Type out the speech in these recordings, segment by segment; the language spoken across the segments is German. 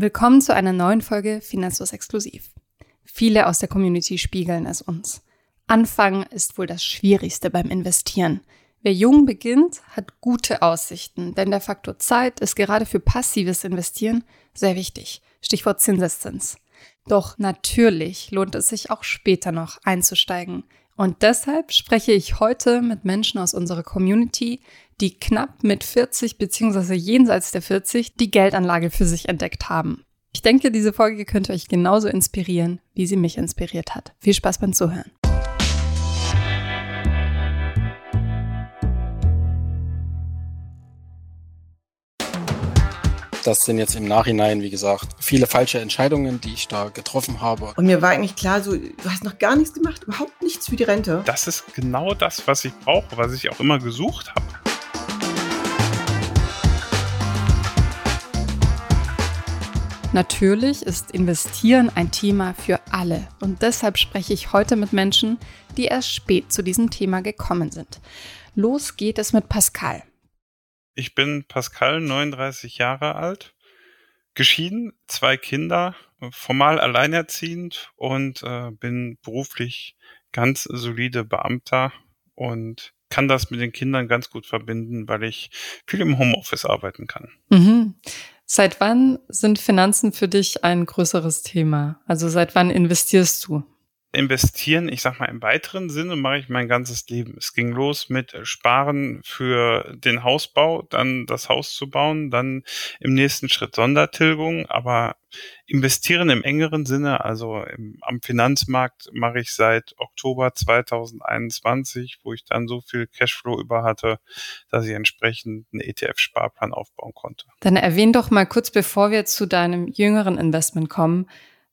Willkommen zu einer neuen Folge Finanzlos Exklusiv. Viele aus der Community spiegeln es uns. Anfangen ist wohl das Schwierigste beim Investieren. Wer jung beginnt, hat gute Aussichten, denn der Faktor Zeit ist gerade für passives Investieren sehr wichtig. Stichwort Zinseszins. Doch natürlich lohnt es sich auch später noch einzusteigen. Und deshalb spreche ich heute mit Menschen aus unserer Community, die knapp mit 40 bzw. jenseits der 40 die Geldanlage für sich entdeckt haben. Ich denke, diese Folge könnte euch genauso inspirieren, wie sie mich inspiriert hat. Viel Spaß beim Zuhören. Das sind jetzt im Nachhinein, wie gesagt, viele falsche Entscheidungen, die ich da getroffen habe. Und mir war eigentlich klar, so, du hast noch gar nichts gemacht, überhaupt nichts für die Rente. Das ist genau das, was ich brauche, was ich auch immer gesucht habe. Natürlich ist Investieren ein Thema für alle und deshalb spreche ich heute mit Menschen, die erst spät zu diesem Thema gekommen sind. Los geht es mit Pascal. Ich bin Pascal, 39 Jahre alt, geschieden, zwei Kinder, formal alleinerziehend und äh, bin beruflich ganz solide Beamter und kann das mit den Kindern ganz gut verbinden, weil ich viel im Homeoffice arbeiten kann. Mhm. Seit wann sind Finanzen für dich ein größeres Thema? Also seit wann investierst du? Investieren, ich sag mal im weiteren Sinne, mache ich mein ganzes Leben. Es ging los mit Sparen für den Hausbau, dann das Haus zu bauen, dann im nächsten Schritt Sondertilgung, aber investieren im engeren Sinne, also im, am Finanzmarkt mache ich seit Oktober 2021, wo ich dann so viel Cashflow über hatte, dass ich entsprechend einen ETF-Sparplan aufbauen konnte. Dann erwähn doch mal kurz, bevor wir zu deinem jüngeren Investment kommen,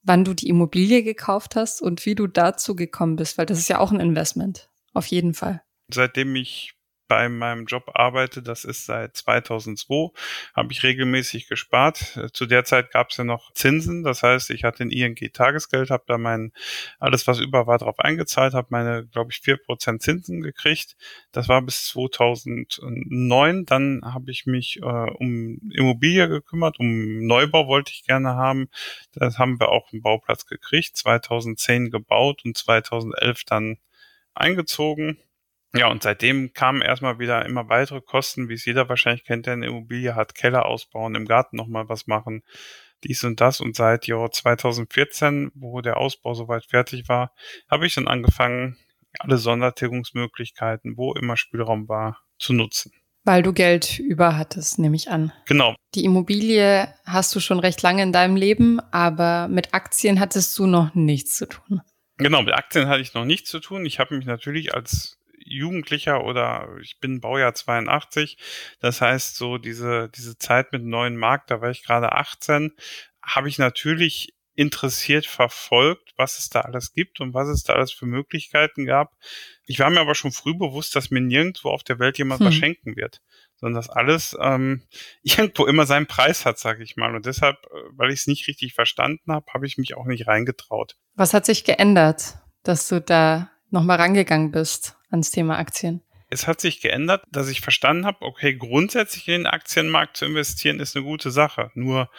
wann du die Immobilie gekauft hast und wie du dazu gekommen bist, weil das ist ja auch ein Investment. Auf jeden Fall. Seitdem ich bei meinem Job arbeite, das ist seit 2002, habe ich regelmäßig gespart. Zu der Zeit gab es ja noch Zinsen, das heißt, ich hatte ein ING-Tagesgeld, habe da mein alles, was über war, drauf eingezahlt, habe meine, glaube ich, vier Prozent Zinsen gekriegt. Das war bis 2009. Dann habe ich mich äh, um Immobilie gekümmert, um Neubau wollte ich gerne haben. Das haben wir auch einen Bauplatz gekriegt, 2010 gebaut und 2011 dann eingezogen ja, und seitdem kamen erstmal wieder immer weitere Kosten, wie es jeder wahrscheinlich kennt, der eine Immobilie hat, Keller ausbauen, im Garten nochmal was machen, dies und das. Und seit Jahr 2014, wo der Ausbau soweit fertig war, habe ich dann angefangen, alle Sondertilgungsmöglichkeiten, wo immer Spielraum war, zu nutzen. Weil du Geld über hattest, nehme ich an. Genau. Die Immobilie hast du schon recht lange in deinem Leben, aber mit Aktien hattest du noch nichts zu tun. Genau, mit Aktien hatte ich noch nichts zu tun. Ich habe mich natürlich als Jugendlicher oder ich bin Baujahr 82. Das heißt, so diese, diese Zeit mit neuen Markt, da war ich gerade 18, habe ich natürlich interessiert verfolgt, was es da alles gibt und was es da alles für Möglichkeiten gab. Ich war mir aber schon früh bewusst, dass mir nirgendwo auf der Welt jemand hm. was schenken wird, sondern dass alles ähm, irgendwo immer seinen Preis hat, sage ich mal. Und deshalb, äh, weil ich es nicht richtig verstanden habe, habe ich mich auch nicht reingetraut. Was hat sich geändert, dass du da nochmal rangegangen bist ans Thema Aktien? Es hat sich geändert, dass ich verstanden habe, okay, grundsätzlich in den Aktienmarkt zu investieren ist eine gute Sache. Nur,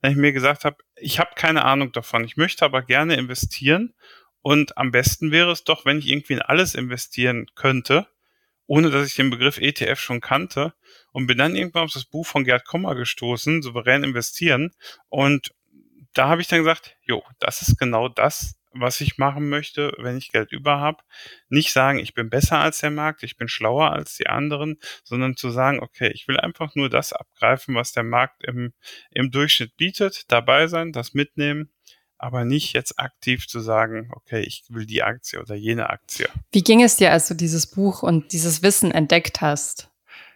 wenn ich mir gesagt habe, ich habe keine Ahnung davon, ich möchte aber gerne investieren und am besten wäre es doch, wenn ich irgendwie in alles investieren könnte, ohne dass ich den Begriff ETF schon kannte und bin dann irgendwann auf das Buch von Gerd Kommer gestoßen, souverän investieren und da habe ich dann gesagt, jo, das ist genau das, was ich machen möchte, wenn ich Geld über habe. Nicht sagen, ich bin besser als der Markt, ich bin schlauer als die anderen, sondern zu sagen, okay, ich will einfach nur das abgreifen, was der Markt im, im Durchschnitt bietet, dabei sein, das mitnehmen, aber nicht jetzt aktiv zu sagen, okay, ich will die Aktie oder jene Aktie. Wie ging es dir, als du dieses Buch und dieses Wissen entdeckt hast?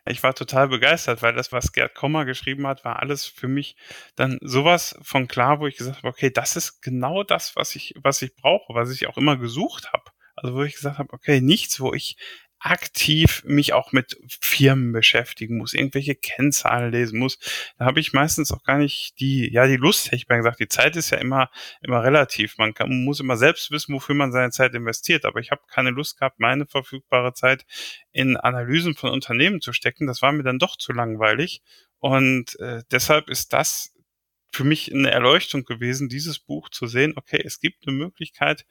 Ich war total begeistert, weil das, was Gerd Kommer geschrieben hat, war alles für mich dann sowas von klar, wo ich gesagt habe, okay, das ist genau das, was ich, was ich brauche, was ich auch immer gesucht habe. Also wo ich gesagt habe, okay, nichts, wo ich aktiv mich auch mit Firmen beschäftigen muss, irgendwelche Kennzahlen lesen muss, da habe ich meistens auch gar nicht die, ja, die Lust, hätte ich mal gesagt. Die Zeit ist ja immer, immer relativ. Man, kann, muss immer selbst wissen, wofür man seine Zeit investiert. Aber ich habe keine Lust gehabt, meine verfügbare Zeit in Analysen von Unternehmen zu stecken. Das war mir dann doch zu langweilig. Und äh, deshalb ist das für mich eine Erleuchtung gewesen, dieses Buch zu sehen. Okay, es gibt eine Möglichkeit,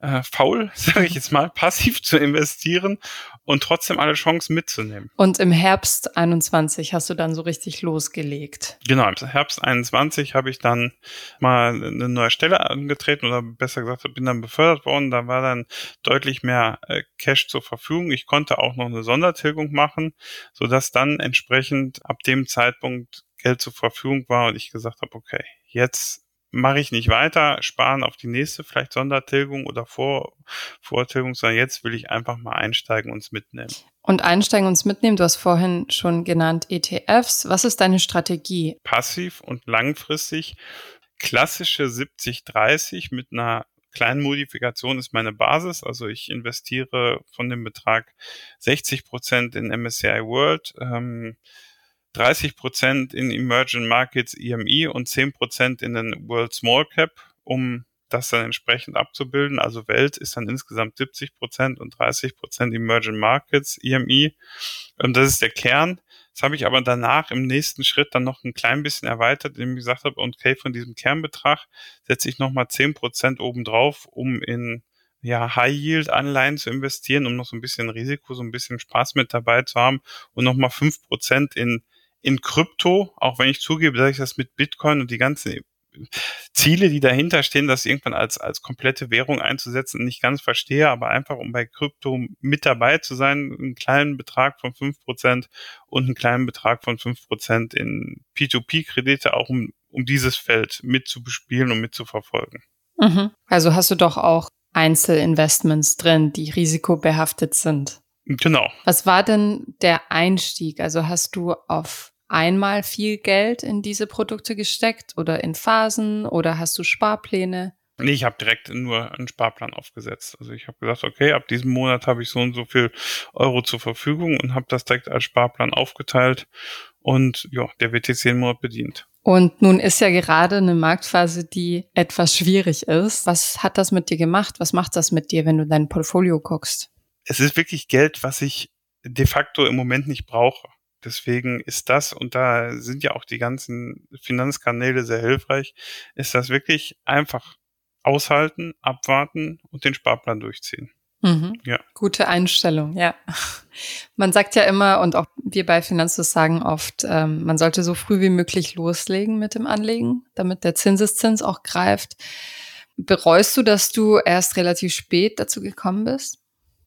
äh, faul, sage ich jetzt mal, passiv zu investieren und trotzdem alle Chancen mitzunehmen. Und im Herbst 21 hast du dann so richtig losgelegt. Genau, im Herbst 21 habe ich dann mal eine neue Stelle angetreten oder besser gesagt, bin dann befördert worden. Da war dann deutlich mehr äh, Cash zur Verfügung. Ich konnte auch noch eine Sondertilgung machen, so dass dann entsprechend ab dem Zeitpunkt Geld zur Verfügung war und ich gesagt habe, okay, jetzt mache ich nicht weiter, sparen auf die nächste vielleicht Sondertilgung oder Vor Vortilgung, sondern jetzt will ich einfach mal einsteigen und es mitnehmen. Und einsteigen und es mitnehmen, du hast vorhin schon genannt ETFs. Was ist deine Strategie? Passiv und langfristig. Klassische 70-30 mit einer kleinen Modifikation ist meine Basis. Also ich investiere von dem Betrag 60 Prozent in MSCI World. Ähm, 30 Prozent in Emerging Markets EMI und 10 Prozent in den World Small Cap, um das dann entsprechend abzubilden. Also Welt ist dann insgesamt 70 Prozent und 30 Prozent Emerging Markets EMI. Und das ist der Kern. Das habe ich aber danach im nächsten Schritt dann noch ein klein bisschen erweitert, indem ich gesagt habe, okay, von diesem Kernbetrag setze ich nochmal 10 Prozent obendrauf, um in ja, High-Yield-Anleihen zu investieren, um noch so ein bisschen Risiko, so ein bisschen Spaß mit dabei zu haben und nochmal 5 Prozent in in Krypto, auch wenn ich zugebe, dass ich das mit Bitcoin und die ganzen Ziele, die dahinter stehen, das irgendwann als, als komplette Währung einzusetzen, nicht ganz verstehe, aber einfach um bei Krypto mit dabei zu sein, einen kleinen Betrag von fünf Prozent und einen kleinen Betrag von fünf Prozent in P2P-Kredite, auch um, um dieses Feld mit zu bespielen und mit zu verfolgen. Mhm. Also hast du doch auch Einzelinvestments drin, die risikobehaftet sind. Genau. Was war denn der Einstieg? Also hast du auf einmal viel Geld in diese Produkte gesteckt oder in Phasen oder hast du Sparpläne? Nee, ich habe direkt nur einen Sparplan aufgesetzt. Also ich habe gesagt, okay, ab diesem Monat habe ich so und so viel Euro zur Verfügung und habe das direkt als Sparplan aufgeteilt. Und ja, der wird jetzt jeden Monat bedient. Und nun ist ja gerade eine Marktphase, die etwas schwierig ist. Was hat das mit dir gemacht? Was macht das mit dir, wenn du dein Portfolio guckst? Es ist wirklich Geld, was ich de facto im Moment nicht brauche. Deswegen ist das, und da sind ja auch die ganzen Finanzkanäle sehr hilfreich, ist das wirklich einfach aushalten, abwarten und den Sparplan durchziehen. Mhm. Ja. Gute Einstellung, ja. Man sagt ja immer, und auch wir bei Finanzus sagen oft, ähm, man sollte so früh wie möglich loslegen mit dem Anlegen, damit der Zinseszins auch greift. Bereust du, dass du erst relativ spät dazu gekommen bist?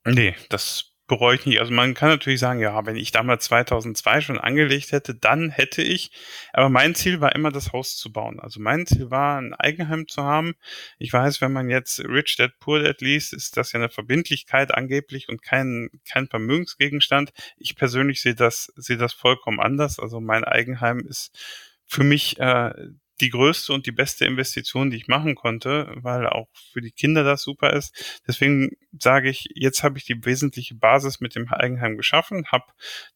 Nee, das bereue ich nicht. Also man kann natürlich sagen, ja, wenn ich damals 2002 schon angelegt hätte, dann hätte ich. Aber mein Ziel war immer, das Haus zu bauen. Also mein Ziel war, ein Eigenheim zu haben. Ich weiß, wenn man jetzt Rich Dad Poor Dad liest, ist das ja eine Verbindlichkeit angeblich und kein, kein Vermögensgegenstand. Ich persönlich sehe das, sehe das vollkommen anders. Also mein Eigenheim ist für mich äh, die größte und die beste Investition, die ich machen konnte, weil auch für die Kinder das super ist. Deswegen sage ich, jetzt habe ich die wesentliche Basis mit dem Eigenheim geschaffen, habe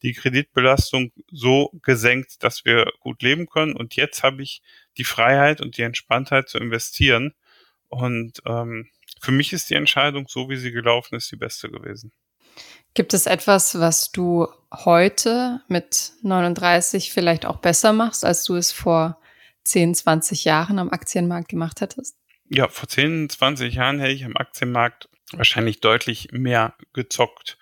die Kreditbelastung so gesenkt, dass wir gut leben können und jetzt habe ich die Freiheit und die Entspanntheit zu investieren. Und ähm, für mich ist die Entscheidung, so wie sie gelaufen ist, die beste gewesen. Gibt es etwas, was du heute mit 39 vielleicht auch besser machst, als du es vor 10, 20 Jahren am Aktienmarkt gemacht hättest? Ja, vor 10, 20 Jahren hätte ich am Aktienmarkt wahrscheinlich deutlich mehr gezockt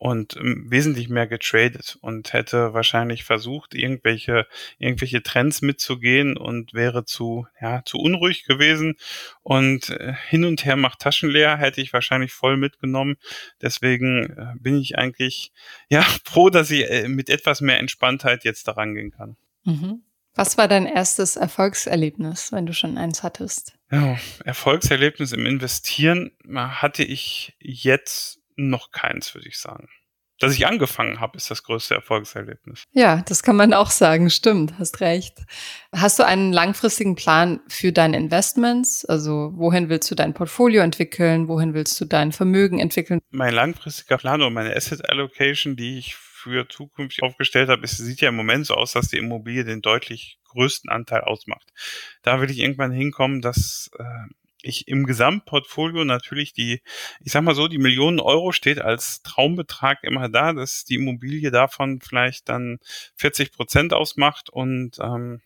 und ähm, wesentlich mehr getradet und hätte wahrscheinlich versucht, irgendwelche, irgendwelche Trends mitzugehen und wäre zu, ja, zu unruhig gewesen und äh, hin und her macht Taschen leer, hätte ich wahrscheinlich voll mitgenommen. Deswegen äh, bin ich eigentlich, ja, froh, dass ich äh, mit etwas mehr Entspanntheit jetzt daran gehen kann. Mhm. Was war dein erstes Erfolgserlebnis, wenn du schon eins hattest? Ja, Erfolgserlebnis im Investieren hatte ich jetzt noch keins, würde ich sagen. Dass ich angefangen habe, ist das größte Erfolgserlebnis. Ja, das kann man auch sagen, stimmt, hast recht. Hast du einen langfristigen Plan für deine Investments? Also wohin willst du dein Portfolio entwickeln? Wohin willst du dein Vermögen entwickeln? Mein langfristiger Plan und meine Asset Allocation, die ich für zukünftig aufgestellt habe, es sieht ja im Moment so aus, dass die Immobilie den deutlich größten Anteil ausmacht. Da will ich irgendwann hinkommen, dass äh, ich im Gesamtportfolio natürlich die, ich sag mal so, die Millionen Euro steht als Traumbetrag immer da, dass die Immobilie davon vielleicht dann 40 Prozent ausmacht und ähm,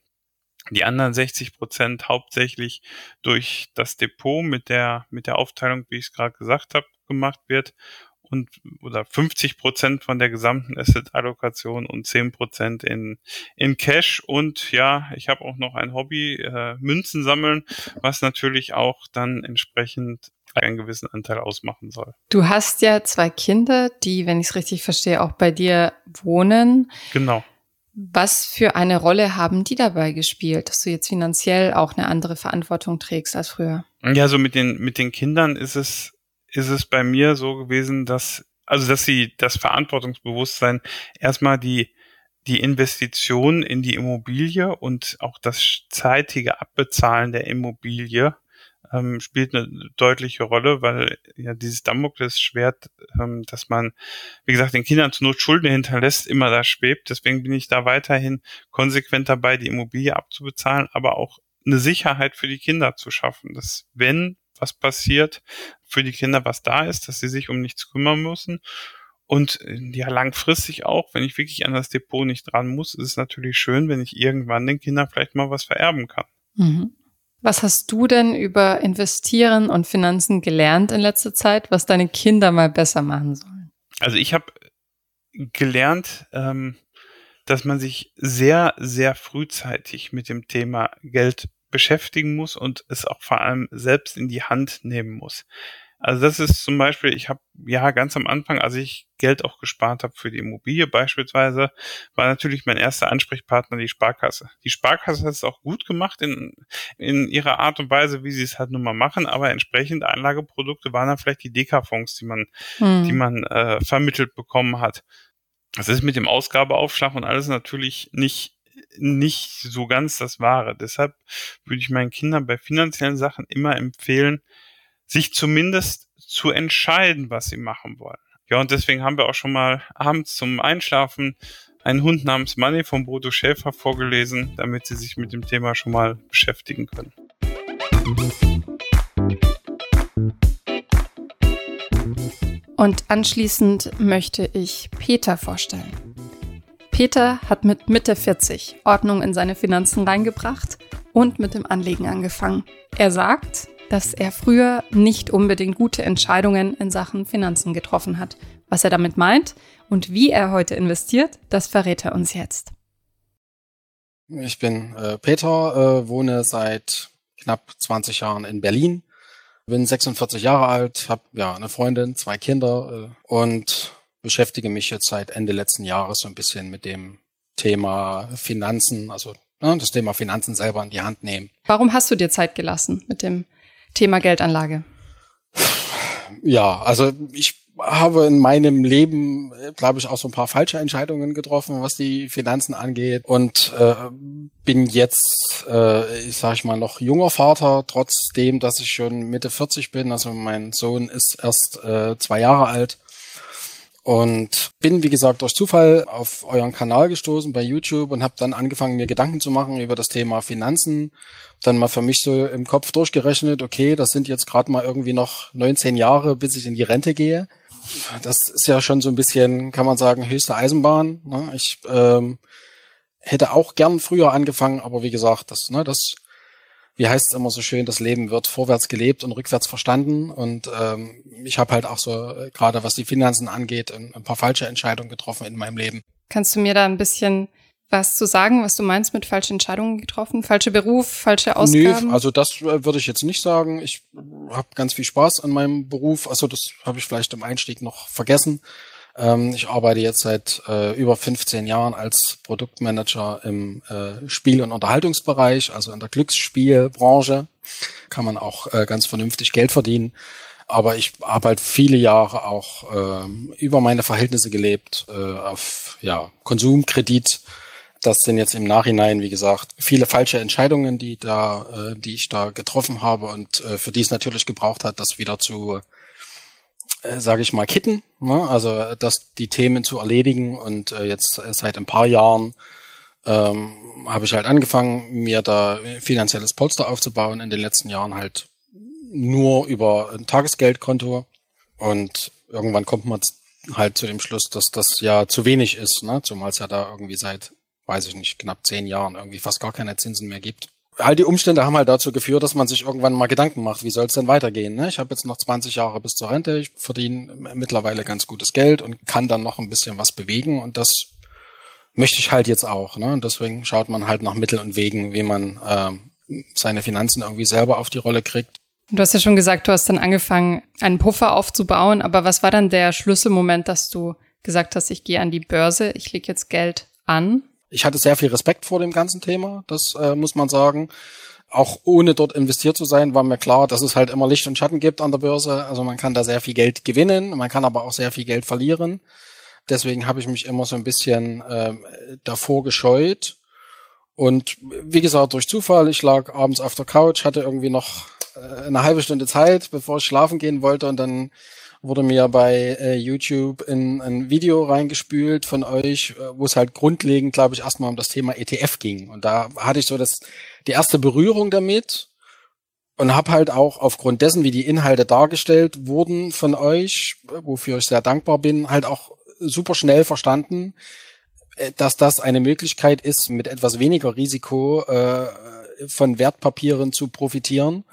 Die anderen 60 Prozent hauptsächlich durch das Depot mit der, mit der Aufteilung, wie ich es gerade gesagt habe, gemacht wird und oder 50 Prozent von der gesamten Asset-Allokation und 10 Prozent in, in Cash. Und ja, ich habe auch noch ein Hobby, äh, Münzen sammeln, was natürlich auch dann entsprechend einen gewissen Anteil ausmachen soll. Du hast ja zwei Kinder, die, wenn ich es richtig verstehe, auch bei dir wohnen. Genau. Was für eine Rolle haben die dabei gespielt, dass du jetzt finanziell auch eine andere Verantwortung trägst als früher? Ja, so mit den, mit den Kindern ist es, ist es bei mir so gewesen, dass, also, dass sie das Verantwortungsbewusstsein erstmal die, die Investition in die Immobilie und auch das zeitige Abbezahlen der Immobilie ähm, spielt eine deutliche Rolle, weil ja dieses Damoklesschwert, ähm, dass man, wie gesagt, den Kindern zur Not Schulden hinterlässt, immer da schwebt. Deswegen bin ich da weiterhin konsequent dabei, die Immobilie abzubezahlen, aber auch eine Sicherheit für die Kinder zu schaffen, dass wenn was passiert, für die Kinder was da ist, dass sie sich um nichts kümmern müssen. Und äh, ja, langfristig auch, wenn ich wirklich an das Depot nicht dran muss, ist es natürlich schön, wenn ich irgendwann den Kindern vielleicht mal was vererben kann. Mhm. Was hast du denn über Investieren und Finanzen gelernt in letzter Zeit, was deine Kinder mal besser machen sollen? Also ich habe gelernt, ähm, dass man sich sehr, sehr frühzeitig mit dem Thema Geld beschäftigen muss und es auch vor allem selbst in die Hand nehmen muss. Also das ist zum Beispiel, ich habe ja ganz am Anfang, als ich Geld auch gespart habe für die Immobilie beispielsweise, war natürlich mein erster Ansprechpartner die Sparkasse. Die Sparkasse hat es auch gut gemacht in, in ihrer Art und Weise, wie sie es halt nun mal machen, aber entsprechend Anlageprodukte waren dann vielleicht die Deka-Fonds, die man, hm. die man äh, vermittelt bekommen hat. Das ist mit dem Ausgabeaufschlag und alles natürlich nicht nicht so ganz das Wahre. Deshalb würde ich meinen Kindern bei finanziellen Sachen immer empfehlen, sich zumindest zu entscheiden, was sie machen wollen. Ja, und deswegen haben wir auch schon mal abends zum Einschlafen einen Hund namens Money von Bodo Schäfer vorgelesen, damit sie sich mit dem Thema schon mal beschäftigen können. Und anschließend möchte ich Peter vorstellen. Peter hat mit Mitte 40 Ordnung in seine Finanzen reingebracht und mit dem Anlegen angefangen. Er sagt, dass er früher nicht unbedingt gute Entscheidungen in Sachen Finanzen getroffen hat. Was er damit meint und wie er heute investiert, das verrät er uns jetzt. Ich bin äh, Peter, äh, wohne seit knapp 20 Jahren in Berlin, bin 46 Jahre alt, habe ja eine Freundin, zwei Kinder äh, und beschäftige mich jetzt seit Ende letzten Jahres so ein bisschen mit dem Thema Finanzen, also ne, das Thema Finanzen selber in die Hand nehmen. Warum hast du dir Zeit gelassen mit dem Thema Geldanlage? Ja, also ich habe in meinem Leben, glaube ich, auch so ein paar falsche Entscheidungen getroffen, was die Finanzen angeht und äh, bin jetzt, äh, ich sage ich mal, noch junger Vater, trotzdem, dass ich schon Mitte 40 bin. Also mein Sohn ist erst äh, zwei Jahre alt und bin, wie gesagt, durch Zufall auf euren Kanal gestoßen bei YouTube und habe dann angefangen, mir Gedanken zu machen über das Thema Finanzen. Dann mal für mich so im Kopf durchgerechnet, okay, das sind jetzt gerade mal irgendwie noch 19 Jahre, bis ich in die Rente gehe. Das ist ja schon so ein bisschen, kann man sagen, höchste Eisenbahn. Ne? Ich ähm, hätte auch gern früher angefangen, aber wie gesagt, das, ne, das wie heißt es immer so schön, das Leben wird vorwärts gelebt und rückwärts verstanden. Und ähm, ich habe halt auch so, äh, gerade was die Finanzen angeht, ein, ein, paar falsche Entscheidungen getroffen in meinem Leben. Kannst du mir da ein bisschen was zu sagen, was du meinst mit falschen Entscheidungen getroffen? Falsche Beruf, falsche Ausgaben? Nee, also das äh, würde ich jetzt nicht sagen. Ich habe ganz viel Spaß an meinem Beruf. Also das habe ich vielleicht im Einstieg noch vergessen. Ähm, ich arbeite jetzt seit äh, über 15 Jahren als Produktmanager im äh, Spiel- und Unterhaltungsbereich, also in der Glücksspielbranche. Kann man auch äh, ganz vernünftig Geld verdienen. Aber ich habe halt viele Jahre auch äh, über meine Verhältnisse gelebt, äh, auf ja, Konsumkredit. Das sind jetzt im Nachhinein, wie gesagt, viele falsche Entscheidungen, die da, äh, die ich da getroffen habe und äh, für die es natürlich gebraucht hat, das wieder zu äh, sage ich mal, kitten. Ne? Also das, die Themen zu erledigen. Und äh, jetzt äh, seit ein paar Jahren ähm, habe ich halt angefangen, mir da finanzielles Polster aufzubauen. In den letzten Jahren halt nur über ein Tagesgeldkonto. Und irgendwann kommt man halt zu dem Schluss, dass das ja zu wenig ist, ne? zumal es ja da irgendwie seit weiß ich nicht, knapp zehn Jahren irgendwie fast gar keine Zinsen mehr gibt. All die Umstände haben halt dazu geführt, dass man sich irgendwann mal Gedanken macht, wie soll es denn weitergehen. Ne? Ich habe jetzt noch 20 Jahre bis zur Rente, ich verdiene mittlerweile ganz gutes Geld und kann dann noch ein bisschen was bewegen und das möchte ich halt jetzt auch. Ne? Und deswegen schaut man halt nach Mitteln und Wegen, wie man äh, seine Finanzen irgendwie selber auf die Rolle kriegt. Du hast ja schon gesagt, du hast dann angefangen, einen Puffer aufzubauen, aber was war dann der Schlüsselmoment, dass du gesagt hast, ich gehe an die Börse, ich lege jetzt Geld an? Ich hatte sehr viel Respekt vor dem ganzen Thema, das äh, muss man sagen. Auch ohne dort investiert zu sein, war mir klar, dass es halt immer Licht und Schatten gibt an der Börse. Also man kann da sehr viel Geld gewinnen, man kann aber auch sehr viel Geld verlieren. Deswegen habe ich mich immer so ein bisschen äh, davor gescheut. Und wie gesagt, durch Zufall, ich lag abends auf der Couch, hatte irgendwie noch äh, eine halbe Stunde Zeit, bevor ich schlafen gehen wollte und dann wurde mir bei äh, YouTube in ein Video reingespült von euch, äh, wo es halt grundlegend, glaube ich, erstmal um das Thema ETF ging. Und da hatte ich so das die erste Berührung damit und habe halt auch aufgrund dessen, wie die Inhalte dargestellt wurden von euch, wofür ich sehr dankbar bin, halt auch super schnell verstanden, äh, dass das eine Möglichkeit ist, mit etwas weniger Risiko äh, von Wertpapieren zu profitieren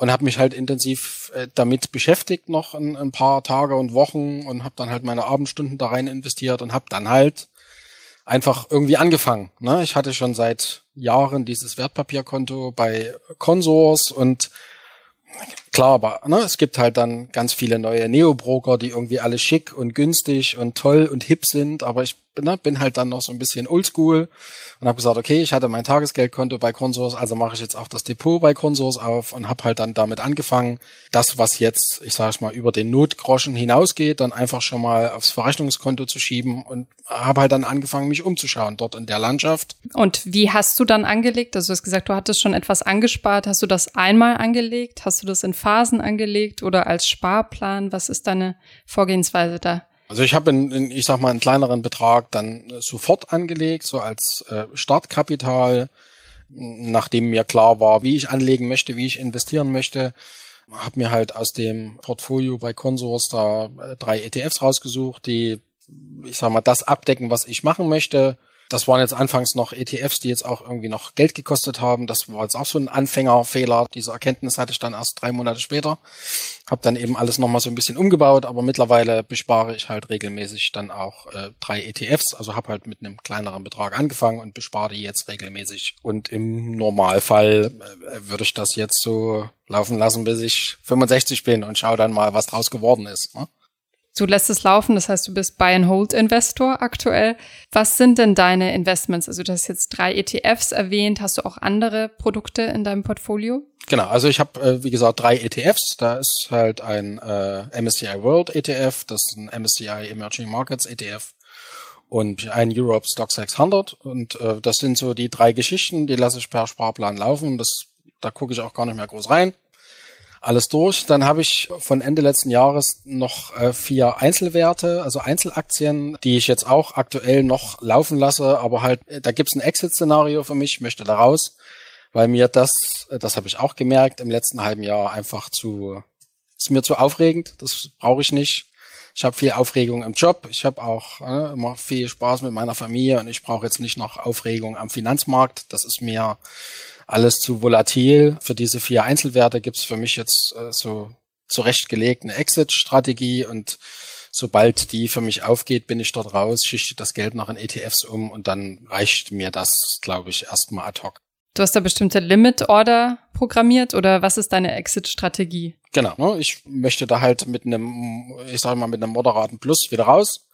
und habe mich halt intensiv äh, damit beschäftigt noch ein, ein, paar Tage und Wochen und habe dann halt meine Abendstunden da rein investiert und habe dann halt einfach irgendwie angefangen. Ne? Ich hatte schon seit Jahren dieses Wertpapierkonto bei Consors und klar, aber ne, es gibt halt dann ganz viele neue Neo-Broker, die irgendwie alle schick und günstig und toll und hip sind, aber ich ne, bin halt dann noch so ein bisschen oldschool und habe gesagt, okay, ich hatte mein Tagesgeldkonto bei Consors, also mache ich jetzt auch das Depot bei Consors auf und habe halt dann damit angefangen, das, was jetzt, ich sage mal, über den Notgroschen hinausgeht, dann einfach schon mal aufs Verrechnungskonto zu schieben und habe halt dann angefangen, mich umzuschauen dort in der Landschaft. Und wie hast du dann angelegt? Also du hast gesagt, du hattest schon etwas angespart. Hast du das einmal angelegt? Hast du das in Phasen angelegt oder als Sparplan? Was ist deine Vorgehensweise da? Also ich habe, ich sag mal, einen kleineren Betrag dann sofort angelegt, so als äh, Startkapital, nachdem mir klar war, wie ich anlegen möchte, wie ich investieren möchte. Habe mir halt aus dem Portfolio bei Consors da äh, drei ETFs rausgesucht, die, ich sag mal, das abdecken, was ich machen möchte das waren jetzt anfangs noch ETFs, die jetzt auch irgendwie noch Geld gekostet haben. Das war jetzt auch so ein Anfängerfehler. Diese Erkenntnis hatte ich dann erst drei Monate später. Hab dann eben alles nochmal so ein bisschen umgebaut, aber mittlerweile bespare ich halt regelmäßig dann auch äh, drei ETFs. Also habe halt mit einem kleineren Betrag angefangen und bespare die jetzt regelmäßig. Und im Normalfall äh, würde ich das jetzt so laufen lassen, bis ich 65 bin und schaue dann mal, was draus geworden ist. Ne? Du lässt es laufen, das heißt, du bist Buy-and-Hold-Investor aktuell. Was sind denn deine Investments? Also du hast jetzt drei ETFs erwähnt. Hast du auch andere Produkte in deinem Portfolio? Genau, also ich habe, äh, wie gesagt, drei ETFs. Da ist halt ein äh, MSCI World ETF, das ist ein MSCI Emerging Markets ETF und ein Europe Stock 600. Und äh, das sind so die drei Geschichten, die lasse ich per Sparplan laufen. Das, da gucke ich auch gar nicht mehr groß rein alles durch. Dann habe ich von Ende letzten Jahres noch äh, vier Einzelwerte, also Einzelaktien, die ich jetzt auch aktuell noch laufen lasse, aber halt, äh, da gibt's ein Exit-Szenario für mich, ich möchte da raus, weil mir das, äh, das habe ich auch gemerkt, im letzten halben Jahr einfach zu, ist mir zu aufregend, das brauche ich nicht. Ich habe viel Aufregung im Job, ich habe auch äh, immer viel Spaß mit meiner Familie und ich brauche jetzt nicht noch Aufregung am Finanzmarkt. Das ist mir alles zu volatil. Für diese vier Einzelwerte gibt's für mich jetzt äh, so zurechtgelegt eine Exit-Strategie und sobald die für mich aufgeht, bin ich dort raus, schichte das Geld noch in ETFs um und dann reicht mir das, glaube ich, erstmal ad hoc. Du hast da bestimmte Limit-Order programmiert oder was ist deine Exit-Strategie? Genau, ne? ich möchte da halt mit einem, ich sage mal, mit einem moderaten Plus wieder raus.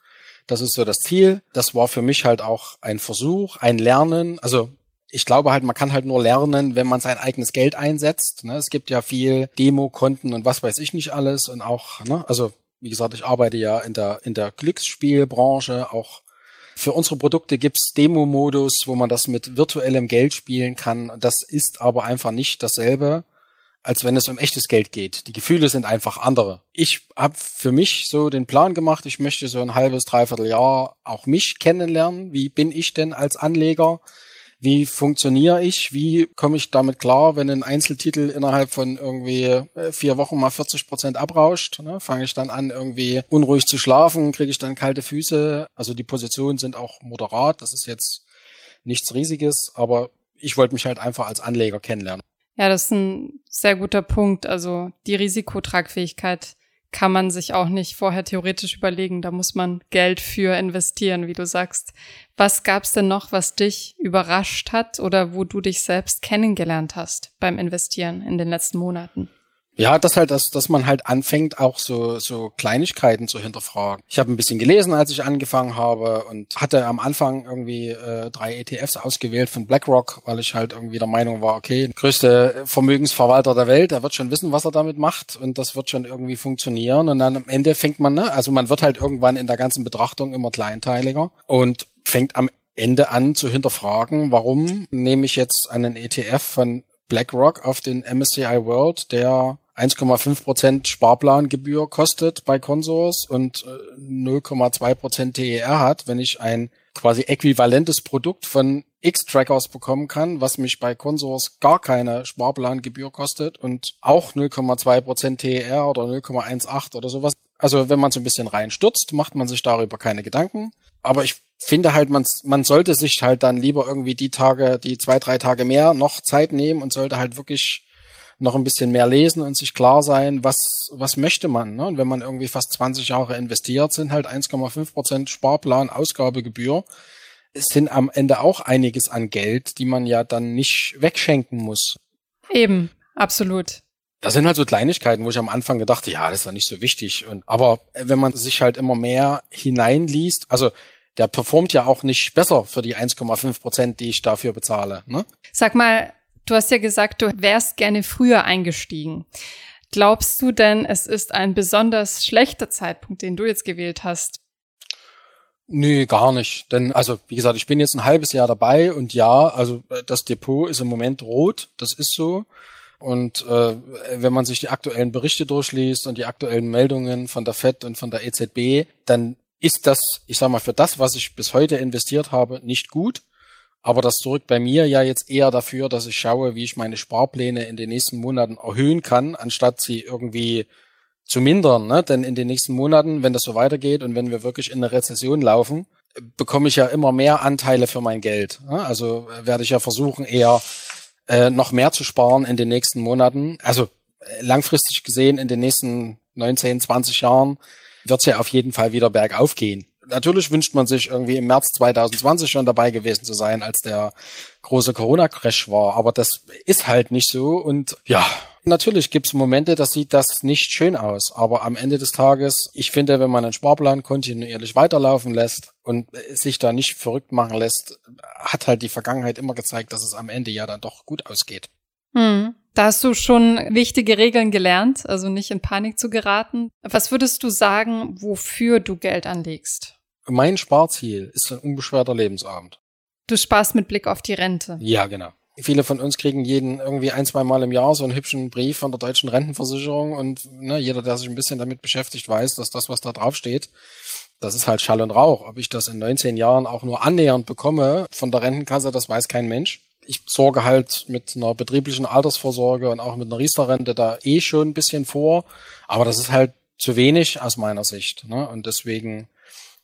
Das ist so das Ziel. Das war für mich halt auch ein Versuch, ein Lernen. Also ich glaube halt, man kann halt nur lernen, wenn man sein eigenes Geld einsetzt. Ne? Es gibt ja viel Demo-Konten und was weiß ich nicht alles und auch, ne? also wie gesagt, ich arbeite ja in der in der Glücksspielbranche. Auch für unsere Produkte gibt's Demo-Modus, wo man das mit virtuellem Geld spielen kann. Das ist aber einfach nicht dasselbe, als wenn es um echtes Geld geht. Die Gefühle sind einfach andere. Ich habe für mich so den Plan gemacht, ich möchte so ein halbes, dreiviertel Jahr auch mich kennenlernen. Wie bin ich denn als Anleger? Wie funktioniere ich, wie komme ich damit klar, wenn ein Einzeltitel innerhalb von irgendwie äh, vier Wochen mal 40 Prozent abrauscht. Ne? Fange ich dann an, irgendwie unruhig zu schlafen, kriege ich dann kalte Füße. Also die Positionen sind auch moderat. Das ist jetzt nichts Riesiges, aber ich wollte mich halt einfach als Anleger kennenlernen. Ja, das ist ein sehr guter Punkt. Also die Risikotragfähigkeit kann man sich auch nicht vorher theoretisch überlegen. Da muss man Geld für investieren, wie du sagst. Was gab's denn noch, was dich überrascht hat oder wo du dich selbst kennengelernt hast beim Investieren in den letzten Monaten? Ja, das halt, dass, dass man halt anfängt, auch so, so Kleinigkeiten zu hinterfragen. Ich habe ein bisschen gelesen, als ich angefangen habe und hatte am Anfang irgendwie äh, drei ETFs ausgewählt von BlackRock, weil ich halt irgendwie der Meinung war, okay, größte Vermögensverwalter der Welt, der wird schon wissen, was er damit macht und das wird schon irgendwie funktionieren. Und dann am Ende fängt man, ne, also man wird halt irgendwann in der ganzen Betrachtung immer kleinteiliger und fängt am Ende an zu hinterfragen, warum nehme ich jetzt einen ETF von BlackRock auf den MSCI World, der 1,5 Prozent Sparplangebühr kostet bei Consors und 0,2 äh, Prozent TER hat, wenn ich ein quasi äquivalentes Produkt von X-Trackers bekommen kann, was mich bei Consors gar keine Sparplangebühr kostet und auch 0,2 Prozent TER oder 0,18 oder sowas. Also wenn man so ein bisschen reinstürzt, macht man sich darüber keine Gedanken. Aber ich finde halt, man, man sollte sich halt dann lieber irgendwie die Tage, die zwei, drei Tage mehr noch Zeit nehmen und sollte halt wirklich noch ein bisschen mehr lesen und sich klar sein, was, was möchte man. Ne? Und wenn man irgendwie fast 20 Jahre investiert, sind halt 1,5 Prozent Sparplan, Ausgabegebühr. Es sind am Ende auch einiges an Geld, die man ja dann nicht wegschenken muss. Eben, absolut. Das sind halt so Kleinigkeiten, wo ich am Anfang gedacht, ja, das ist ja nicht so wichtig. Und, aber wenn man sich halt immer mehr hineinliest, also der performt ja auch nicht besser für die 1,5 Prozent, die ich dafür bezahle. Ne? Sag mal, Du hast ja gesagt, du wärst gerne früher eingestiegen. Glaubst du denn, es ist ein besonders schlechter Zeitpunkt, den du jetzt gewählt hast? Nee, gar nicht. Denn, also, wie gesagt, ich bin jetzt ein halbes Jahr dabei und ja, also äh, das Depot ist im Moment rot, das ist so. Und äh, wenn man sich die aktuellen Berichte durchliest und die aktuellen Meldungen von der FED und von der EZB, dann ist das, ich sag mal, für das, was ich bis heute investiert habe, nicht gut. Aber das sorgt bei mir ja jetzt eher dafür, dass ich schaue, wie ich meine Sparpläne in den nächsten Monaten erhöhen kann, anstatt sie irgendwie zu mindern. Ne? Denn in den nächsten Monaten, wenn das so weitergeht und wenn wir wirklich in eine Rezession laufen, bekomme ich ja immer mehr Anteile für mein Geld. Ne? Also werde ich ja versuchen, eher äh, noch mehr zu sparen in den nächsten Monaten. Also äh, langfristig gesehen in den nächsten 19, 20 Jahren wird es ja auf jeden Fall wieder bergauf gehen natürlich wünscht man sich irgendwie im März 2020 schon dabei gewesen zu sein, als der große Corona-Crash war. Aber das ist halt nicht so. Und ja, natürlich gibt's Momente, da sieht das nicht schön aus. Aber am Ende des Tages, ich finde, wenn man einen Sparplan kontinuierlich weiterlaufen lässt und sich da nicht verrückt machen lässt, hat halt die Vergangenheit immer gezeigt, dass es am Ende ja dann doch gut ausgeht. Hm. Da hast du schon wichtige Regeln gelernt, also nicht in Panik zu geraten. Was würdest du sagen, wofür du Geld anlegst? Mein Sparziel ist ein unbeschwerter Lebensabend. Du sparst mit Blick auf die Rente. Ja, genau. Viele von uns kriegen jeden irgendwie ein, zwei Mal im Jahr so einen hübschen Brief von der deutschen Rentenversicherung und ne, jeder, der sich ein bisschen damit beschäftigt, weiß, dass das, was da drauf steht, das ist halt Schall und Rauch. Ob ich das in 19 Jahren auch nur annähernd bekomme von der Rentenkasse, das weiß kein Mensch. Ich sorge halt mit einer betrieblichen Altersvorsorge und auch mit einer Riester-Rente da eh schon ein bisschen vor, aber das ist halt zu wenig aus meiner Sicht. Ne? Und deswegen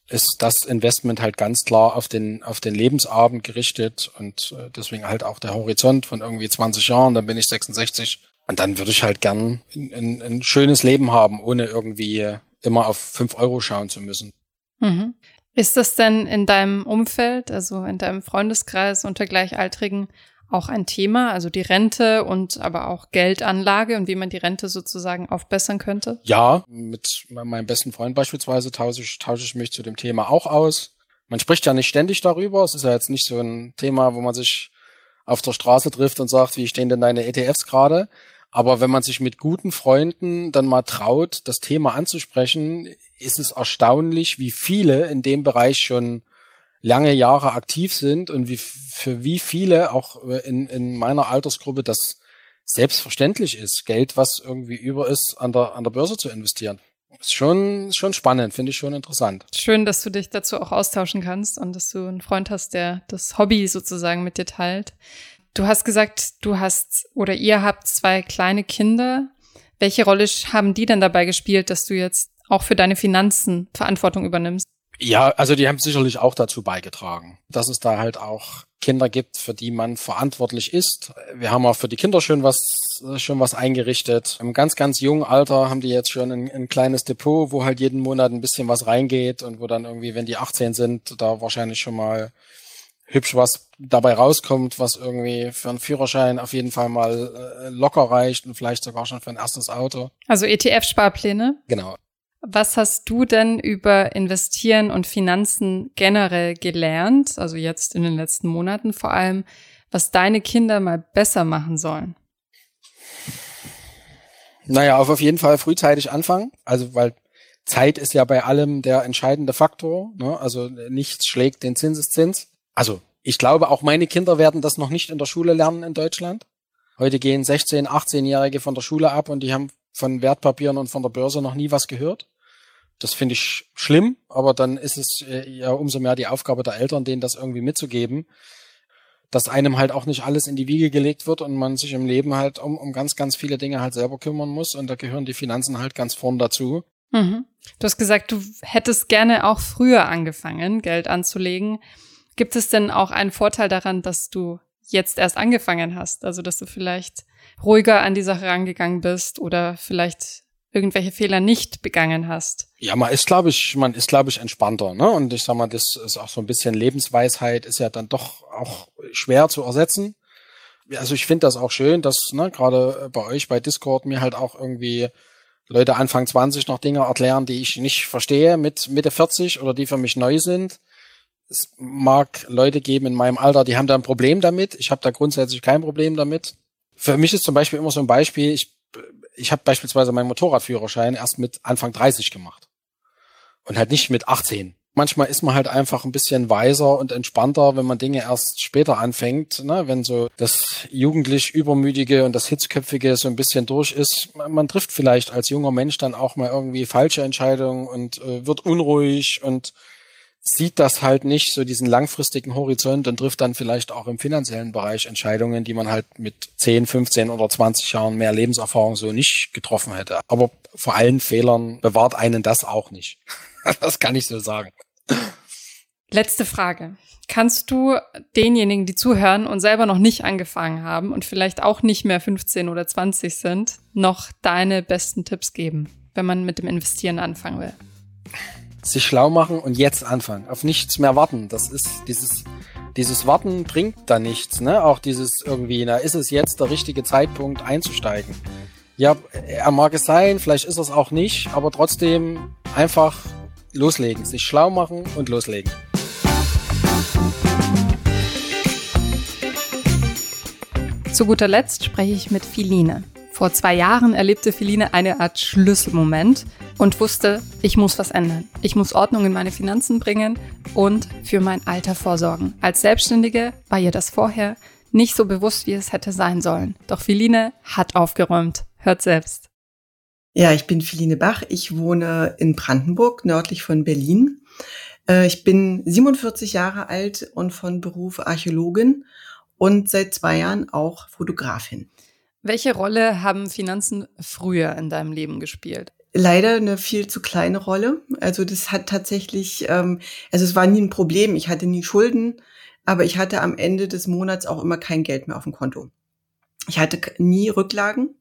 ist das Investment halt ganz klar auf den, auf den Lebensabend gerichtet und äh, deswegen halt auch der Horizont von irgendwie 20 Jahren, dann bin ich 66 und dann würde ich halt gern ein, ein schönes Leben haben, ohne irgendwie immer auf 5 Euro schauen zu müssen. Mhm. Ist das denn in deinem Umfeld, also in deinem Freundeskreis unter Gleichaltrigen auch ein Thema, also die Rente und aber auch Geldanlage und wie man die Rente sozusagen aufbessern könnte? Ja, mit meinem besten Freund beispielsweise tausche ich, tausche ich mich zu dem Thema auch aus. Man spricht ja nicht ständig darüber. Es ist ja jetzt nicht so ein Thema, wo man sich auf der Straße trifft und sagt, wie stehen denn deine ETFs gerade? Aber wenn man sich mit guten Freunden dann mal traut, das Thema anzusprechen, ist es erstaunlich, wie viele in dem Bereich schon lange Jahre aktiv sind und wie, für wie viele auch in, in meiner Altersgruppe das selbstverständlich ist, Geld, was irgendwie über ist, an der, an der Börse zu investieren. Ist schon, schon spannend, finde ich schon interessant. Schön, dass du dich dazu auch austauschen kannst und dass du einen Freund hast, der das Hobby sozusagen mit dir teilt. Du hast gesagt, du hast oder ihr habt zwei kleine Kinder. Welche Rolle haben die denn dabei gespielt, dass du jetzt auch für deine Finanzen Verantwortung übernimmst? Ja, also die haben sicherlich auch dazu beigetragen, dass es da halt auch Kinder gibt, für die man verantwortlich ist. Wir haben auch für die Kinder schon was, schon was eingerichtet. Im ganz, ganz jungen Alter haben die jetzt schon ein, ein kleines Depot, wo halt jeden Monat ein bisschen was reingeht und wo dann irgendwie, wenn die 18 sind, da wahrscheinlich schon mal hübsch was dabei rauskommt, was irgendwie für einen Führerschein auf jeden Fall mal äh, locker reicht und vielleicht sogar schon für ein erstes Auto. Also ETF-Sparpläne? Genau. Was hast du denn über Investieren und Finanzen generell gelernt, also jetzt in den letzten Monaten vor allem, was deine Kinder mal besser machen sollen? Naja, auf jeden Fall frühzeitig anfangen. Also, weil Zeit ist ja bei allem der entscheidende Faktor. Ne? Also nichts schlägt den Zinseszins. Also ich glaube, auch meine Kinder werden das noch nicht in der Schule lernen in Deutschland. Heute gehen 16, 18-Jährige von der Schule ab und die haben von Wertpapieren und von der Börse noch nie was gehört. Das finde ich schlimm, aber dann ist es äh, ja umso mehr die Aufgabe der Eltern, denen das irgendwie mitzugeben, dass einem halt auch nicht alles in die Wiege gelegt wird und man sich im Leben halt um, um ganz, ganz viele Dinge halt selber kümmern muss und da gehören die Finanzen halt ganz vorn dazu. Mhm. Du hast gesagt, du hättest gerne auch früher angefangen, Geld anzulegen. Gibt es denn auch einen Vorteil daran, dass du jetzt erst angefangen hast? Also, dass du vielleicht ruhiger an die Sache rangegangen bist oder vielleicht irgendwelche Fehler nicht begangen hast. Ja, man ist, glaube ich, man ist, glaube ich, entspannter, ne? Und ich sag mal, das ist auch so ein bisschen Lebensweisheit, ist ja dann doch auch schwer zu ersetzen. Also ich finde das auch schön, dass ne, gerade bei euch bei Discord mir halt auch irgendwie Leute Anfang 20 noch Dinge erklären, die ich nicht verstehe mit Mitte 40 oder die für mich neu sind. Es mag Leute geben in meinem Alter, die haben da ein Problem damit. Ich habe da grundsätzlich kein Problem damit. Für mich ist zum Beispiel immer so ein Beispiel, ich ich habe beispielsweise meinen Motorradführerschein erst mit Anfang 30 gemacht. Und halt nicht mit 18. Manchmal ist man halt einfach ein bisschen weiser und entspannter, wenn man Dinge erst später anfängt, ne? wenn so das jugendlich Übermüdige und das Hitzköpfige so ein bisschen durch ist. Man, man trifft vielleicht als junger Mensch dann auch mal irgendwie falsche Entscheidungen und äh, wird unruhig und sieht das halt nicht, so diesen langfristigen Horizont und trifft dann vielleicht auch im finanziellen Bereich Entscheidungen, die man halt mit 10, 15 oder 20 Jahren mehr Lebenserfahrung so nicht getroffen hätte. Aber vor allen Fehlern bewahrt einen das auch nicht. das kann ich so sagen. Letzte Frage. Kannst du denjenigen, die zuhören und selber noch nicht angefangen haben und vielleicht auch nicht mehr 15 oder 20 sind, noch deine besten Tipps geben, wenn man mit dem Investieren anfangen will? Sich schlau machen und jetzt anfangen. Auf nichts mehr warten. Das ist dieses, dieses Warten bringt da nichts, ne? Auch dieses irgendwie, na, ist es jetzt der richtige Zeitpunkt einzusteigen? Ja, er mag es sein, vielleicht ist es auch nicht, aber trotzdem einfach loslegen, sich schlau machen und loslegen. Zu guter Letzt spreche ich mit Philine. Vor zwei Jahren erlebte Philine eine Art Schlüsselmoment und wusste, ich muss was ändern. Ich muss Ordnung in meine Finanzen bringen und für mein Alter vorsorgen. Als Selbstständige war ihr das vorher nicht so bewusst, wie es hätte sein sollen. Doch Philine hat aufgeräumt. Hört selbst. Ja, ich bin Philine Bach. Ich wohne in Brandenburg, nördlich von Berlin. Äh, ich bin 47 Jahre alt und von Beruf Archäologin und seit zwei Jahren auch Fotografin. Welche Rolle haben Finanzen früher in deinem Leben gespielt? Leider eine viel zu kleine Rolle. Also das hat tatsächlich, ähm, also es war nie ein Problem. Ich hatte nie Schulden, aber ich hatte am Ende des Monats auch immer kein Geld mehr auf dem Konto. Ich hatte nie Rücklagen.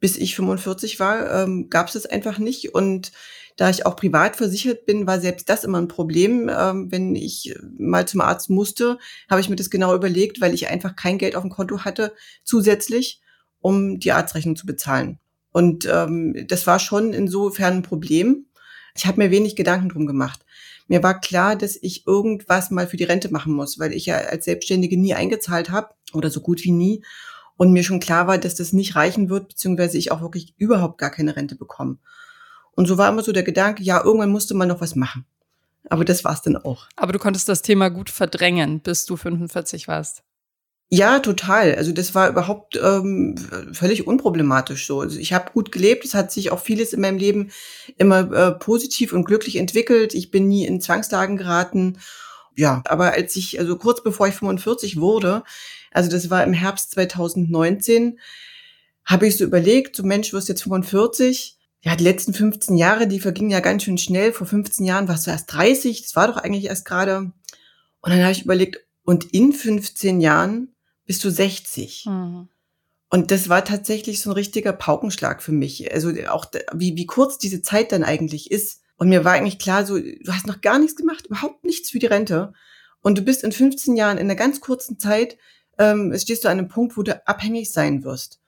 Bis ich 45 war, ähm, gab es das einfach nicht. Und da ich auch privat versichert bin, war selbst das immer ein Problem. Ähm, wenn ich mal zum Arzt musste, habe ich mir das genau überlegt, weil ich einfach kein Geld auf dem Konto hatte zusätzlich um die Arztrechnung zu bezahlen. Und ähm, das war schon insofern ein Problem. Ich habe mir wenig Gedanken drum gemacht. Mir war klar, dass ich irgendwas mal für die Rente machen muss, weil ich ja als Selbstständige nie eingezahlt habe oder so gut wie nie. Und mir schon klar war, dass das nicht reichen wird, beziehungsweise ich auch wirklich überhaupt gar keine Rente bekomme. Und so war immer so der Gedanke, ja, irgendwann musste man noch was machen. Aber das war's dann auch. Aber du konntest das Thema gut verdrängen, bis du 45 warst. Ja, total. Also das war überhaupt ähm, völlig unproblematisch so. Also ich habe gut gelebt, es hat sich auch vieles in meinem Leben immer äh, positiv und glücklich entwickelt. Ich bin nie in Zwangslagen geraten. Ja, aber als ich, also kurz bevor ich 45 wurde, also das war im Herbst 2019, habe ich so überlegt, so Mensch, du wirst jetzt 45, ja, die letzten 15 Jahre, die vergingen ja ganz schön schnell. Vor 15 Jahren warst du erst 30, das war doch eigentlich erst gerade. Und dann habe ich überlegt, und in 15 Jahren bist du 60. Mhm. Und das war tatsächlich so ein richtiger Paukenschlag für mich. Also auch wie, wie kurz diese Zeit dann eigentlich ist. Und mir war eigentlich klar, so, du hast noch gar nichts gemacht, überhaupt nichts für die Rente. Und du bist in 15 Jahren in einer ganz kurzen Zeit, ähm, stehst du an einem Punkt, wo du abhängig sein wirst.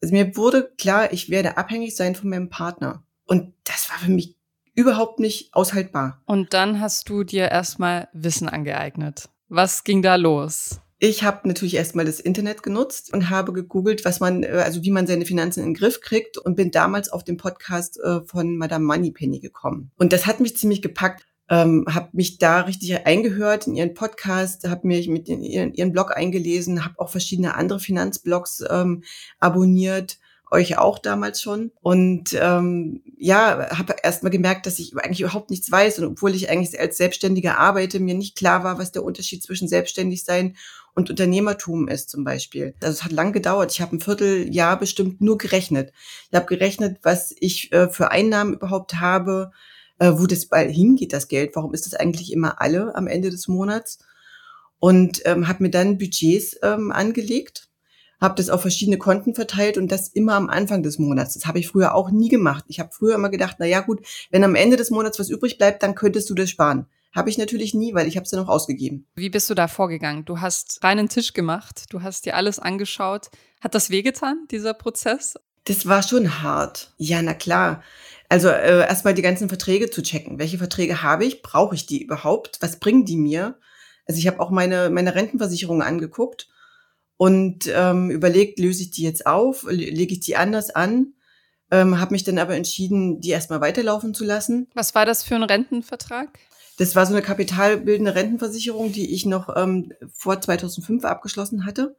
Also mir wurde klar, ich werde abhängig sein von meinem Partner. Und das war für mich überhaupt nicht aushaltbar. Und dann hast du dir erstmal Wissen angeeignet. Was ging da los? Ich habe natürlich erstmal das Internet genutzt und habe gegoogelt, was man, äh, also wie man seine Finanzen in den Griff kriegt und bin damals auf den Podcast äh, von Madame Moneypenny gekommen. Und das hat mich ziemlich gepackt. Ähm, habe mich da richtig eingehört in ihren Podcast, habe mich mit in ihren, ihren Blog eingelesen, habe auch verschiedene andere Finanzblogs ähm, abonniert euch auch damals schon. Und ähm, ja, habe erst mal gemerkt, dass ich eigentlich überhaupt nichts weiß. Und obwohl ich eigentlich als Selbstständiger arbeite, mir nicht klar war, was der Unterschied zwischen selbstständig sein und Unternehmertum ist zum Beispiel. Also es hat lang gedauert. Ich habe ein Vierteljahr bestimmt nur gerechnet. Ich habe gerechnet, was ich äh, für Einnahmen überhaupt habe, äh, wo das bald hingeht, das Geld. Warum ist das eigentlich immer alle am Ende des Monats? Und ähm, habe mir dann Budgets ähm, angelegt habe das auf verschiedene Konten verteilt und das immer am Anfang des Monats. Das habe ich früher auch nie gemacht. Ich habe früher immer gedacht, na ja gut, wenn am Ende des Monats was übrig bleibt, dann könntest du das sparen. Habe ich natürlich nie, weil ich habe es ja noch ausgegeben. Wie bist du da vorgegangen? Du hast reinen Tisch gemacht, du hast dir alles angeschaut. Hat das wehgetan, dieser Prozess? Das war schon hart. Ja, na klar. Also äh, erstmal die ganzen Verträge zu checken. Welche Verträge habe ich? Brauche ich die überhaupt? Was bringen die mir? Also ich habe auch meine, meine Rentenversicherung angeguckt und ähm, überlegt, löse ich die jetzt auf, lege ich die anders an, ähm, habe mich dann aber entschieden, die erstmal weiterlaufen zu lassen. Was war das für ein Rentenvertrag? Das war so eine kapitalbildende Rentenversicherung, die ich noch ähm, vor 2005 abgeschlossen hatte.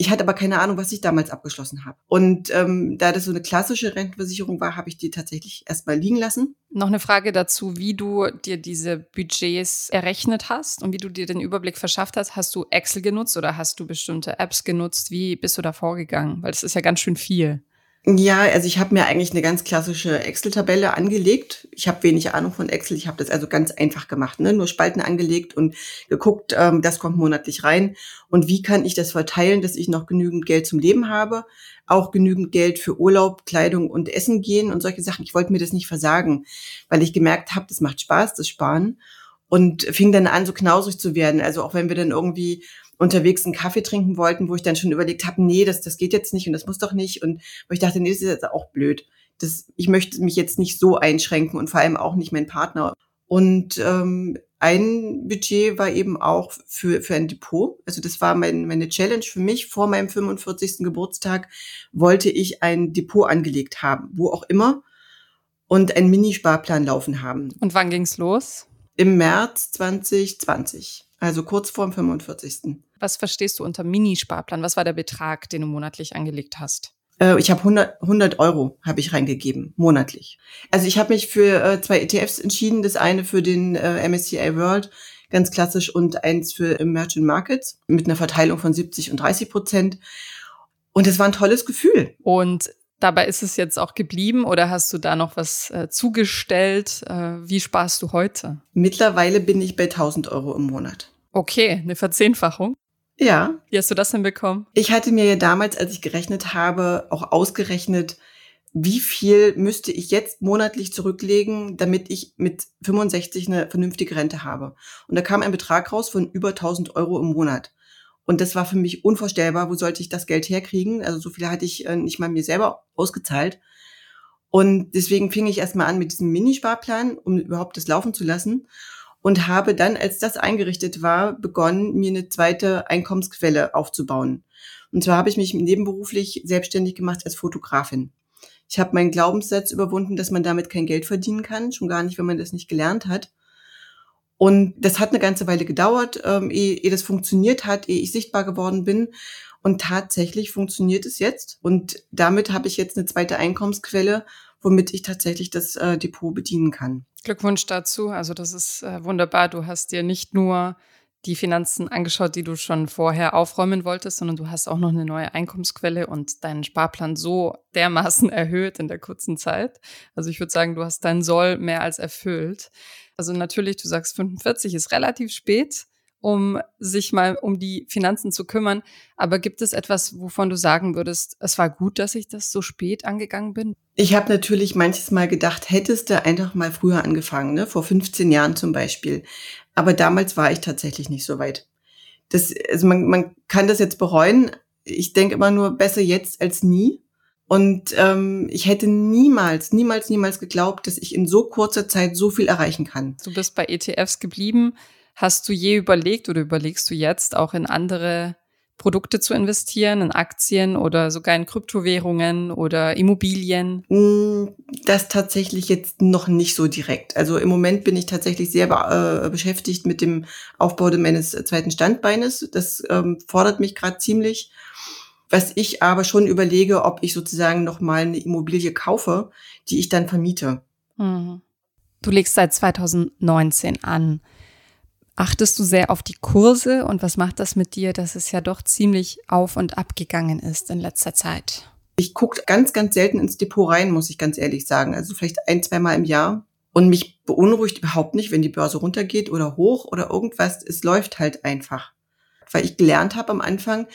Ich hatte aber keine Ahnung, was ich damals abgeschlossen habe. Und ähm, da das so eine klassische Rentenversicherung war, habe ich die tatsächlich erstmal liegen lassen. Noch eine Frage dazu, wie du dir diese Budgets errechnet hast und wie du dir den Überblick verschafft hast. Hast du Excel genutzt oder hast du bestimmte Apps genutzt? Wie bist du da vorgegangen? Weil das ist ja ganz schön viel. Ja, also ich habe mir eigentlich eine ganz klassische Excel-Tabelle angelegt. Ich habe wenig Ahnung von Excel. Ich habe das also ganz einfach gemacht, ne? nur Spalten angelegt und geguckt, ähm, das kommt monatlich rein. Und wie kann ich das verteilen, dass ich noch genügend Geld zum Leben habe, auch genügend Geld für Urlaub, Kleidung und Essen gehen und solche Sachen. Ich wollte mir das nicht versagen, weil ich gemerkt habe, das macht Spaß, das Sparen. Und fing dann an, so knausrig zu werden. Also auch wenn wir dann irgendwie unterwegs einen Kaffee trinken wollten, wo ich dann schon überlegt habe, nee, das, das geht jetzt nicht und das muss doch nicht. Und wo ich dachte, nee, das ist jetzt auch blöd. Das, ich möchte mich jetzt nicht so einschränken und vor allem auch nicht mein Partner. Und ähm, ein Budget war eben auch für, für ein Depot. Also das war mein, meine Challenge für mich. Vor meinem 45. Geburtstag wollte ich ein Depot angelegt haben, wo auch immer, und einen Minisparplan laufen haben. Und wann ging's los? Im März 2020, also kurz vor dem 45. Was verstehst du unter Minisparplan? Was war der Betrag, den du monatlich angelegt hast? Äh, ich habe 100, 100 Euro habe ich reingegeben, monatlich. Also ich habe mich für äh, zwei ETFs entschieden. Das eine für den äh, MSCI World, ganz klassisch, und eins für Emerging Markets mit einer Verteilung von 70 und 30 Prozent. Und es war ein tolles Gefühl. Und dabei ist es jetzt auch geblieben oder hast du da noch was äh, zugestellt? Äh, wie sparst du heute? Mittlerweile bin ich bei 1000 Euro im Monat. Okay, eine Verzehnfachung. Ja. Wie hast du das denn bekommen? Ich hatte mir ja damals, als ich gerechnet habe, auch ausgerechnet, wie viel müsste ich jetzt monatlich zurücklegen, damit ich mit 65 eine vernünftige Rente habe. Und da kam ein Betrag raus von über 1000 Euro im Monat. Und das war für mich unvorstellbar. Wo sollte ich das Geld herkriegen? Also so viel hatte ich äh, nicht mal mir selber ausgezahlt. Und deswegen fing ich erstmal an mit diesem Minisparplan, um überhaupt das laufen zu lassen und habe dann, als das eingerichtet war, begonnen, mir eine zweite Einkommensquelle aufzubauen. Und zwar habe ich mich nebenberuflich selbstständig gemacht als Fotografin. Ich habe meinen Glaubenssatz überwunden, dass man damit kein Geld verdienen kann, schon gar nicht, wenn man das nicht gelernt hat. Und das hat eine ganze Weile gedauert, ähm, ehe, ehe das funktioniert hat, ehe ich sichtbar geworden bin. Und tatsächlich funktioniert es jetzt. Und damit habe ich jetzt eine zweite Einkommensquelle, womit ich tatsächlich das äh, Depot bedienen kann. Glückwunsch dazu. Also das ist äh, wunderbar. Du hast dir nicht nur die Finanzen angeschaut, die du schon vorher aufräumen wolltest, sondern du hast auch noch eine neue Einkommensquelle und deinen Sparplan so dermaßen erhöht in der kurzen Zeit. Also ich würde sagen, du hast deinen Soll mehr als erfüllt. Also natürlich, du sagst 45 ist relativ spät, um sich mal um die Finanzen zu kümmern. Aber gibt es etwas, wovon du sagen würdest, es war gut, dass ich das so spät angegangen bin? Ich habe natürlich manches Mal gedacht, hättest du einfach mal früher angefangen, ne? vor 15 Jahren zum Beispiel. Aber damals war ich tatsächlich nicht so weit. Das, also man, man kann das jetzt bereuen. Ich denke immer nur besser jetzt als nie. Und ähm, ich hätte niemals, niemals, niemals geglaubt, dass ich in so kurzer Zeit so viel erreichen kann. Du bist bei ETFs geblieben. Hast du je überlegt oder überlegst du jetzt auch in andere Produkte zu investieren, in Aktien oder sogar in Kryptowährungen oder Immobilien? Mm, das tatsächlich jetzt noch nicht so direkt. Also im Moment bin ich tatsächlich sehr äh, beschäftigt mit dem Aufbau meines zweiten Standbeines. Das ähm, fordert mich gerade ziemlich. Was ich aber schon überlege, ob ich sozusagen noch mal eine Immobilie kaufe, die ich dann vermiete. Mhm. Du legst seit 2019 an. Achtest du sehr auf die Kurse und was macht das mit dir, dass es ja doch ziemlich auf und ab gegangen ist in letzter Zeit? Ich gucke ganz, ganz selten ins Depot rein, muss ich ganz ehrlich sagen. Also vielleicht ein, zweimal im Jahr. Und mich beunruhigt überhaupt nicht, wenn die Börse runtergeht oder hoch oder irgendwas. Es läuft halt einfach. Weil ich gelernt habe am Anfang,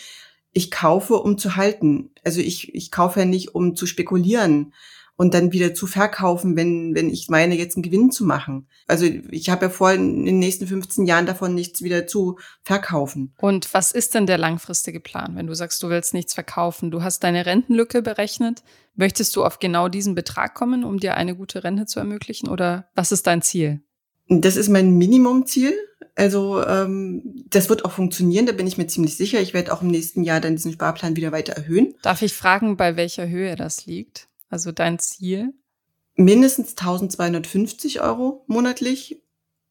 ich kaufe, um zu halten. Also ich, ich kaufe ja nicht, um zu spekulieren und dann wieder zu verkaufen, wenn, wenn ich meine, jetzt einen Gewinn zu machen. Also ich habe ja vor, in den nächsten 15 Jahren davon nichts wieder zu verkaufen. Und was ist denn der langfristige Plan, wenn du sagst, du willst nichts verkaufen? Du hast deine Rentenlücke berechnet. Möchtest du auf genau diesen Betrag kommen, um dir eine gute Rente zu ermöglichen? Oder was ist dein Ziel? Das ist mein Minimumziel. Also ähm, das wird auch funktionieren, da bin ich mir ziemlich sicher. Ich werde auch im nächsten Jahr dann diesen Sparplan wieder weiter erhöhen. Darf ich fragen, bei welcher Höhe das liegt? Also dein Ziel? Mindestens 1250 Euro monatlich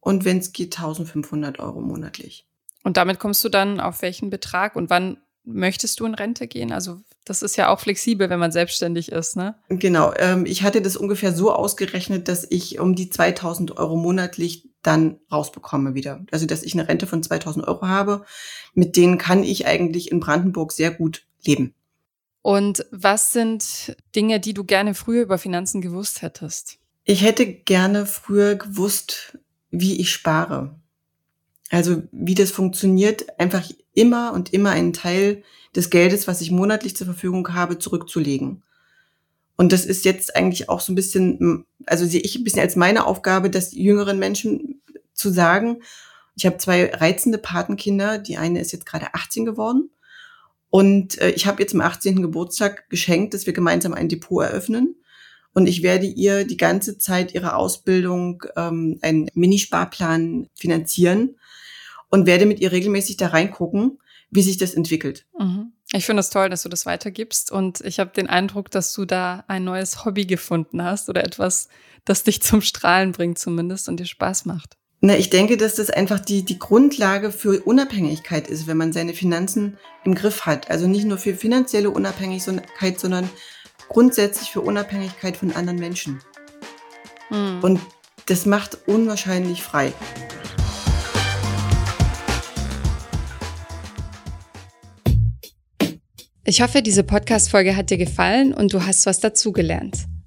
und wenn es geht 1500 Euro monatlich. Und damit kommst du dann auf welchen Betrag und wann möchtest du in Rente gehen? Also das ist ja auch flexibel, wenn man selbstständig ist, ne? Genau. Ähm, ich hatte das ungefähr so ausgerechnet, dass ich um die 2000 Euro monatlich dann rausbekomme wieder. Also dass ich eine Rente von 2000 Euro habe. Mit denen kann ich eigentlich in Brandenburg sehr gut leben. Und was sind Dinge, die du gerne früher über Finanzen gewusst hättest? Ich hätte gerne früher gewusst, wie ich spare. Also wie das funktioniert, einfach immer und immer einen Teil des Geldes, was ich monatlich zur Verfügung habe, zurückzulegen. Und das ist jetzt eigentlich auch so ein bisschen, also sehe ich ein bisschen als meine Aufgabe, das jüngeren Menschen zu sagen. Ich habe zwei reizende Patenkinder. Die eine ist jetzt gerade 18 geworden und äh, ich habe ihr zum 18. Geburtstag geschenkt, dass wir gemeinsam ein Depot eröffnen. Und ich werde ihr die ganze Zeit ihre Ausbildung ähm, einen Minisparplan finanzieren und werde mit ihr regelmäßig da reingucken, wie sich das entwickelt. Mhm. Ich finde es das toll, dass du das weitergibst. Und ich habe den Eindruck, dass du da ein neues Hobby gefunden hast oder etwas, das dich zum Strahlen bringt zumindest und dir Spaß macht. Na, ich denke, dass das einfach die, die Grundlage für Unabhängigkeit ist, wenn man seine Finanzen im Griff hat. Also nicht nur für finanzielle Unabhängigkeit, sondern grundsätzlich für Unabhängigkeit von anderen Menschen. Hm. Und das macht unwahrscheinlich frei. Ich hoffe, diese Podcast-Folge hat dir gefallen und du hast was dazugelernt.